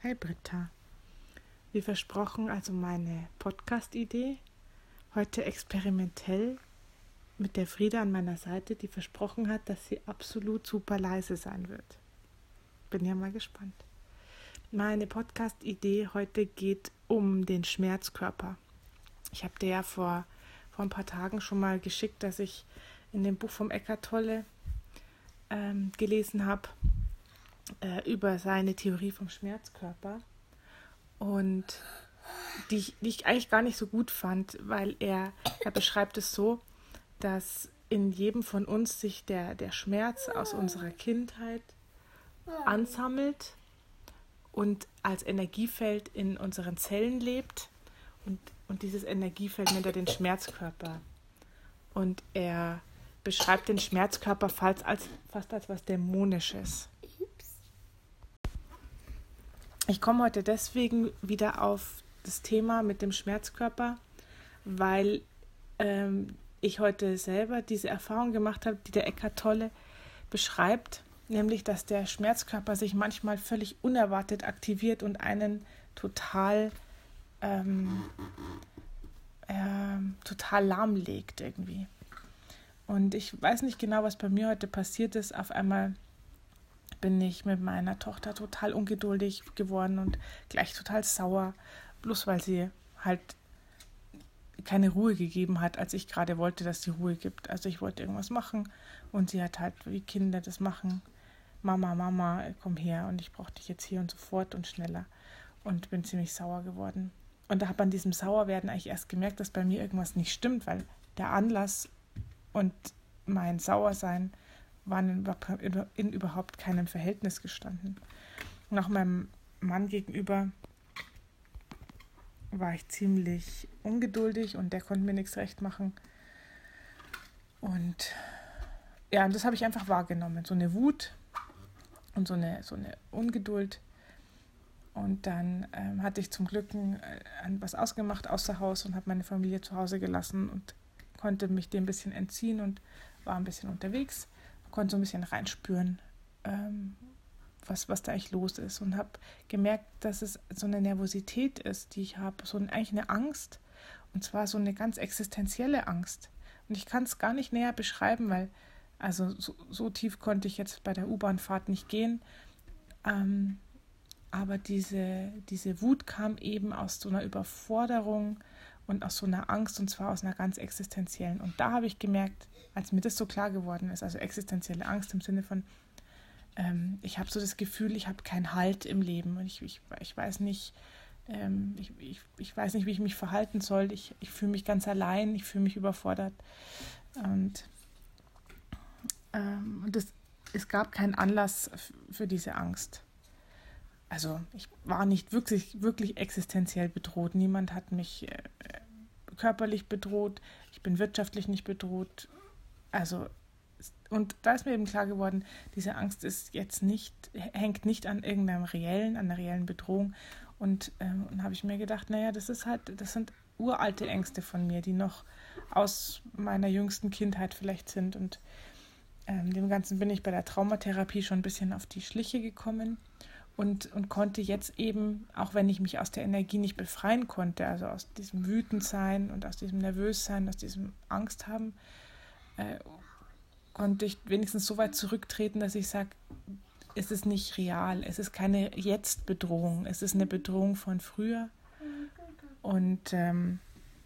Hey Britta. Wie versprochen, also meine Podcast-Idee. Heute experimentell mit der Frieda an meiner Seite, die versprochen hat, dass sie absolut super leise sein wird. Bin ja mal gespannt. Meine Podcast-Idee heute geht um den Schmerzkörper. Ich habe dir ja vor, vor ein paar Tagen schon mal geschickt, dass ich in dem Buch vom Eckart Tolle ähm, gelesen habe äh, über seine Theorie vom Schmerzkörper und die, die ich eigentlich gar nicht so gut fand, weil er, er beschreibt es so, dass in jedem von uns sich der, der Schmerz aus unserer Kindheit ansammelt und als Energiefeld in unseren Zellen lebt. Und, und dieses Energiefeld nennt er den Schmerzkörper. Und er beschreibt den Schmerzkörper fast als, fast als was Dämonisches. Ich komme heute deswegen wieder auf das Thema mit dem Schmerzkörper, weil ähm, ich heute selber diese Erfahrung gemacht habe, die der Eckart Tolle beschreibt, nämlich dass der Schmerzkörper sich manchmal völlig unerwartet aktiviert und einen total ähm, äh, total lahmlegt irgendwie. Und ich weiß nicht genau, was bei mir heute passiert ist. Auf einmal bin ich mit meiner Tochter total ungeduldig geworden und gleich total sauer, bloß weil sie halt keine Ruhe gegeben hat, als ich gerade wollte, dass sie Ruhe gibt. Also ich wollte irgendwas machen und sie hat halt, wie Kinder das machen, Mama, Mama, komm her und ich brauche dich jetzt hier und sofort und schneller und bin ziemlich sauer geworden. Und da habe an diesem Sauerwerden eigentlich erst gemerkt, dass bei mir irgendwas nicht stimmt, weil der Anlass und mein Sauersein waren in, in überhaupt keinem Verhältnis gestanden. Und auch meinem Mann gegenüber war ich ziemlich ungeduldig und der konnte mir nichts recht machen. Und ja, das habe ich einfach wahrgenommen. So eine Wut und so eine, so eine Ungeduld. Und dann ähm, hatte ich zum Glück ein, äh, was ausgemacht außer Haus und habe meine Familie zu Hause gelassen und konnte mich dem ein bisschen entziehen und war ein bisschen unterwegs konnte so ein bisschen reinspüren, ähm, was, was da eigentlich los ist und habe gemerkt, dass es so eine Nervosität ist, die ich habe, so ein, eigentlich eine Angst und zwar so eine ganz existenzielle Angst. Und ich kann es gar nicht näher beschreiben, weil also so, so, tief konnte ich jetzt bei der U-Bahn-Fahrt nicht gehen. Ähm, aber diese, diese Wut kam eben aus so einer Überforderung und aus so einer Angst und zwar aus einer ganz existenziellen. Und da habe ich gemerkt, als mir das so klar geworden ist, also existenzielle Angst im Sinne von, ähm, ich habe so das Gefühl, ich habe keinen Halt im Leben und ich, ich, ich weiß nicht, ähm, ich, ich, ich weiß nicht, wie ich mich verhalten soll. Ich, ich fühle mich ganz allein, ich fühle mich überfordert. Und, ähm, und das, es gab keinen Anlass für diese Angst. Also ich war nicht wirklich, wirklich existenziell bedroht. Niemand hat mich äh, körperlich bedroht. Ich bin wirtschaftlich nicht bedroht. Also und da ist mir eben klar geworden, diese Angst ist jetzt nicht, hängt nicht an irgendeinem reellen, an einer reellen Bedrohung. Und ähm, dann habe ich mir gedacht, naja, das ist halt, das sind uralte Ängste von mir, die noch aus meiner jüngsten Kindheit vielleicht sind. Und ähm, dem Ganzen bin ich bei der Traumatherapie schon ein bisschen auf die Schliche gekommen und, und konnte jetzt eben, auch wenn ich mich aus der Energie nicht befreien konnte, also aus diesem Wütendsein und aus diesem Nervössein, aus diesem Angst haben, äh, konnte ich wenigstens so weit zurücktreten, dass ich sage, es ist nicht real, es ist keine Jetzt-Bedrohung, es ist eine Bedrohung von früher. Und ähm,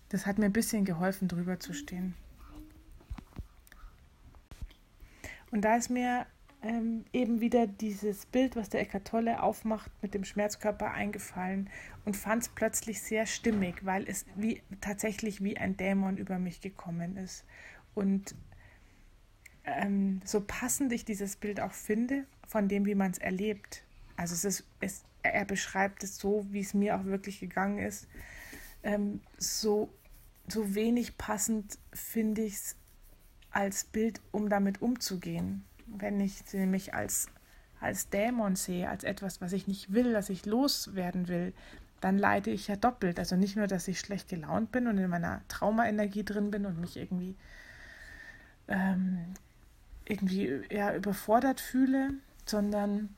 das hat mir ein bisschen geholfen, drüber zu stehen. Und da ist mir ähm, eben wieder dieses Bild, was der Eckart Tolle aufmacht, mit dem Schmerzkörper eingefallen und fand es plötzlich sehr stimmig, weil es wie, tatsächlich wie ein Dämon über mich gekommen ist. Und ähm, so passend ich dieses Bild auch finde, von dem, wie man es erlebt. Also es ist, es, er beschreibt es so, wie es mir auch wirklich gegangen ist. Ähm, so, so wenig passend finde ich es als Bild, um damit umzugehen wenn ich mich als, als Dämon sehe, als etwas, was ich nicht will, dass ich loswerden will, dann leide ich ja doppelt. Also nicht nur, dass ich schlecht gelaunt bin und in meiner Traumaenergie drin bin und mich irgendwie, ähm, irgendwie eher überfordert fühle, sondern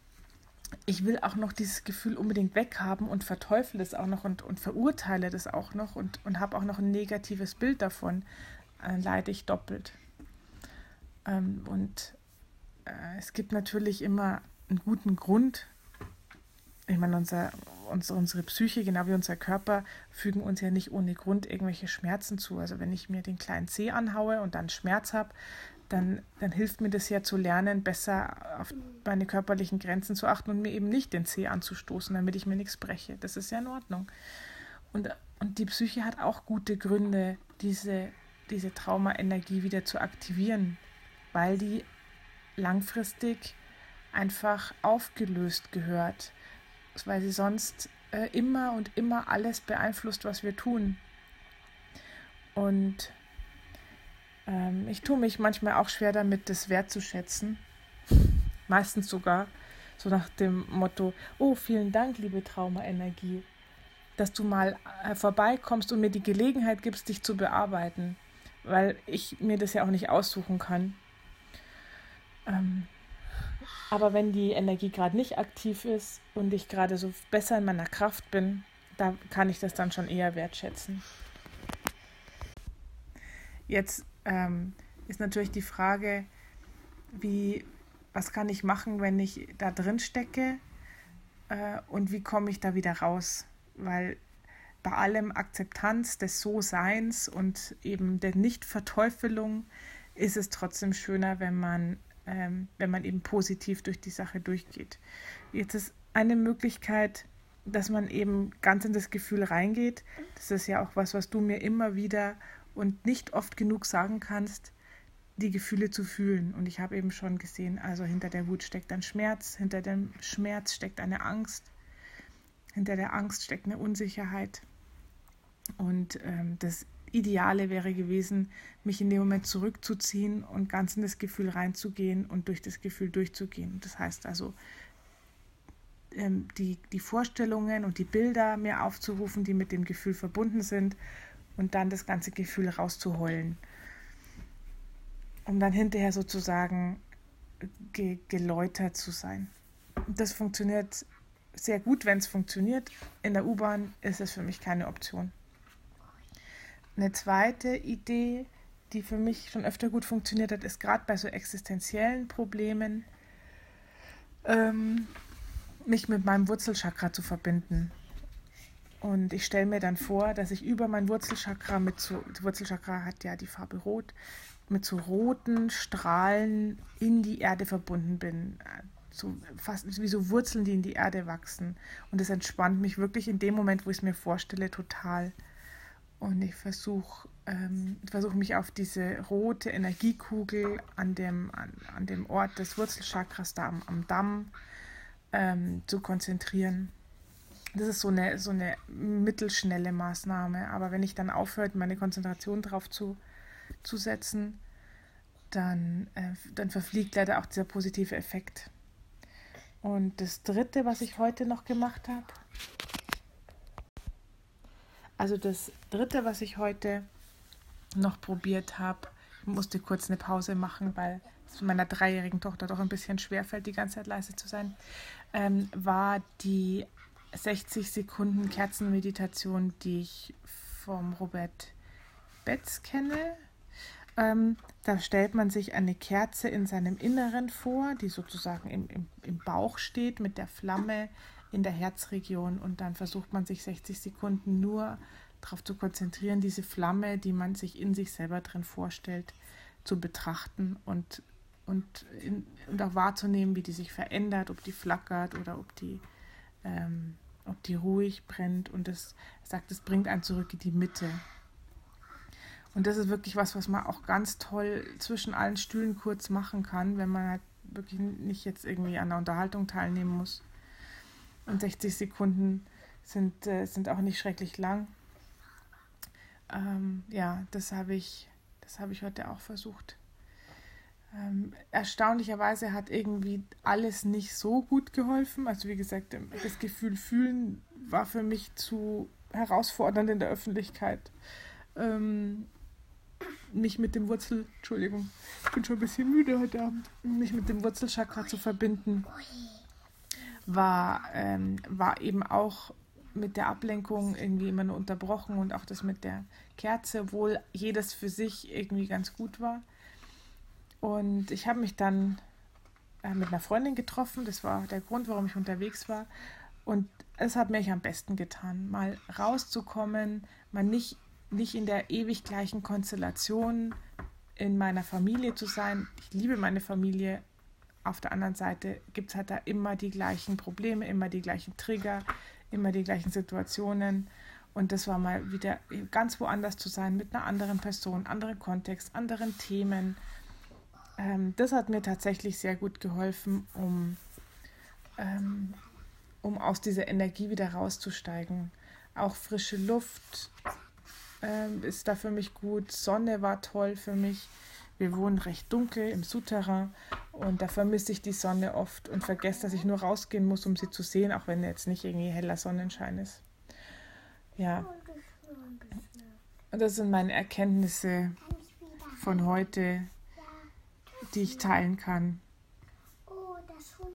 ich will auch noch dieses Gefühl unbedingt weghaben und verteufle das auch noch und, und verurteile das auch noch und, und habe auch noch ein negatives Bild davon, äh, leide ich doppelt. Ähm, und äh, es gibt natürlich immer einen guten Grund. Ich meine, unser, unsere, unsere Psyche, genau wie unser Körper, fügen uns ja nicht ohne Grund irgendwelche Schmerzen zu. Also wenn ich mir den kleinen Zeh anhaue und dann Schmerz habe, dann, dann hilft mir das ja zu lernen, besser auf meine körperlichen Grenzen zu achten und mir eben nicht den Zeh anzustoßen, damit ich mir nichts breche. Das ist ja in Ordnung. Und, und die Psyche hat auch gute Gründe, diese, diese Traumaenergie wieder zu aktivieren, weil die langfristig einfach aufgelöst gehört, weil sie sonst äh, immer und immer alles beeinflusst, was wir tun. Und ähm, ich tue mich manchmal auch schwer damit, das wertzuschätzen. Meistens sogar so nach dem Motto, oh, vielen Dank, liebe Traumaenergie, dass du mal äh, vorbeikommst und mir die Gelegenheit gibst, dich zu bearbeiten, weil ich mir das ja auch nicht aussuchen kann. Ähm, aber wenn die Energie gerade nicht aktiv ist und ich gerade so besser in meiner Kraft bin, da kann ich das dann schon eher wertschätzen. Jetzt ähm, ist natürlich die Frage, wie, was kann ich machen, wenn ich da drin stecke äh, und wie komme ich da wieder raus? Weil bei allem Akzeptanz des So-Seins und eben der Nicht-Verteufelung ist es trotzdem schöner, wenn man, ähm, wenn man eben positiv durch die Sache durchgeht. Jetzt ist eine Möglichkeit, dass man eben ganz in das Gefühl reingeht. Das ist ja auch was, was du mir immer wieder und nicht oft genug sagen kannst, die Gefühle zu fühlen. Und ich habe eben schon gesehen, also hinter der Wut steckt ein Schmerz, hinter dem Schmerz steckt eine Angst, hinter der Angst steckt eine Unsicherheit. Und ähm, das Ideale wäre gewesen, mich in dem Moment zurückzuziehen und ganz in das Gefühl reinzugehen und durch das Gefühl durchzugehen. Das heißt also, ähm, die, die Vorstellungen und die Bilder mir aufzurufen, die mit dem Gefühl verbunden sind und dann das ganze Gefühl rauszuheulen. Um dann hinterher sozusagen ge geläutert zu sein. Das funktioniert sehr gut, wenn es funktioniert. In der U-Bahn ist es für mich keine Option. Eine zweite Idee, die für mich schon öfter gut funktioniert hat, ist gerade bei so existenziellen Problemen, ähm, mich mit meinem Wurzelchakra zu verbinden. Und ich stelle mir dann vor, dass ich über mein Wurzelchakra mit so, Wurzelchakra hat ja die Farbe rot, mit so roten Strahlen in die Erde verbunden bin. So fast wie so Wurzeln, die in die Erde wachsen. Und das entspannt mich wirklich in dem Moment, wo ich es mir vorstelle, total. Und ich versuche ähm, versuch mich auf diese rote Energiekugel an dem, an, an dem Ort des Wurzelchakras da am, am Damm ähm, zu konzentrieren. Das ist so eine, so eine mittelschnelle Maßnahme. Aber wenn ich dann aufhört, meine Konzentration drauf zu, zu setzen, dann, äh, dann verfliegt leider auch dieser positive Effekt. Und das dritte, was ich heute noch gemacht habe, also das dritte, was ich heute noch probiert habe, musste kurz eine Pause machen, weil es meiner dreijährigen Tochter doch ein bisschen schwerfällt, die ganze Zeit leise zu sein, ähm, war die 60 Sekunden Kerzenmeditation, die ich vom Robert Betz kenne. Ähm, da stellt man sich eine Kerze in seinem Inneren vor, die sozusagen im, im, im Bauch steht mit der Flamme in der Herzregion und dann versucht man sich 60 Sekunden nur darauf zu konzentrieren, diese Flamme, die man sich in sich selber drin vorstellt, zu betrachten und, und, in, und auch wahrzunehmen, wie die sich verändert, ob die flackert oder ob die ähm, ob die ruhig brennt und es sagt, es bringt einen zurück in die Mitte. Und das ist wirklich was, was man auch ganz toll zwischen allen Stühlen kurz machen kann, wenn man halt wirklich nicht jetzt irgendwie an der Unterhaltung teilnehmen muss. Und 60 Sekunden sind, äh, sind auch nicht schrecklich lang. Ähm, ja, das habe ich, habe ich heute auch versucht. Ähm, erstaunlicherweise hat irgendwie alles nicht so gut geholfen. Also wie gesagt, das Gefühl fühlen war für mich zu herausfordernd in der Öffentlichkeit. Ähm, mich mit dem Wurzel, Entschuldigung, ich bin schon ein bisschen müde heute Abend, mich mit dem Wurzelchakra zu verbinden. War, ähm, war eben auch mit der Ablenkung irgendwie immer nur unterbrochen und auch das mit der Kerze, obwohl jedes für sich irgendwie ganz gut war. Und ich habe mich dann äh, mit einer Freundin getroffen. Das war der Grund, warum ich unterwegs war. Und es hat mir am besten getan, mal rauszukommen, mal nicht, nicht in der ewig gleichen Konstellation in meiner Familie zu sein. Ich liebe meine Familie. Auf der anderen Seite gibt es halt da immer die gleichen Probleme, immer die gleichen Trigger, immer die gleichen Situationen. Und das war mal wieder ganz woanders zu sein, mit einer anderen Person, anderen Kontext, anderen Themen. Ähm, das hat mir tatsächlich sehr gut geholfen, um, ähm, um aus dieser Energie wieder rauszusteigen. Auch frische Luft ähm, ist da für mich gut. Sonne war toll für mich. Wir wohnen recht dunkel im Souterrain und da vermisse ich die Sonne oft und vergesse, dass ich nur rausgehen muss, um sie zu sehen, auch wenn jetzt nicht irgendwie heller Sonnenschein ist. Ja. Und das sind meine Erkenntnisse von heute, die ich teilen kann.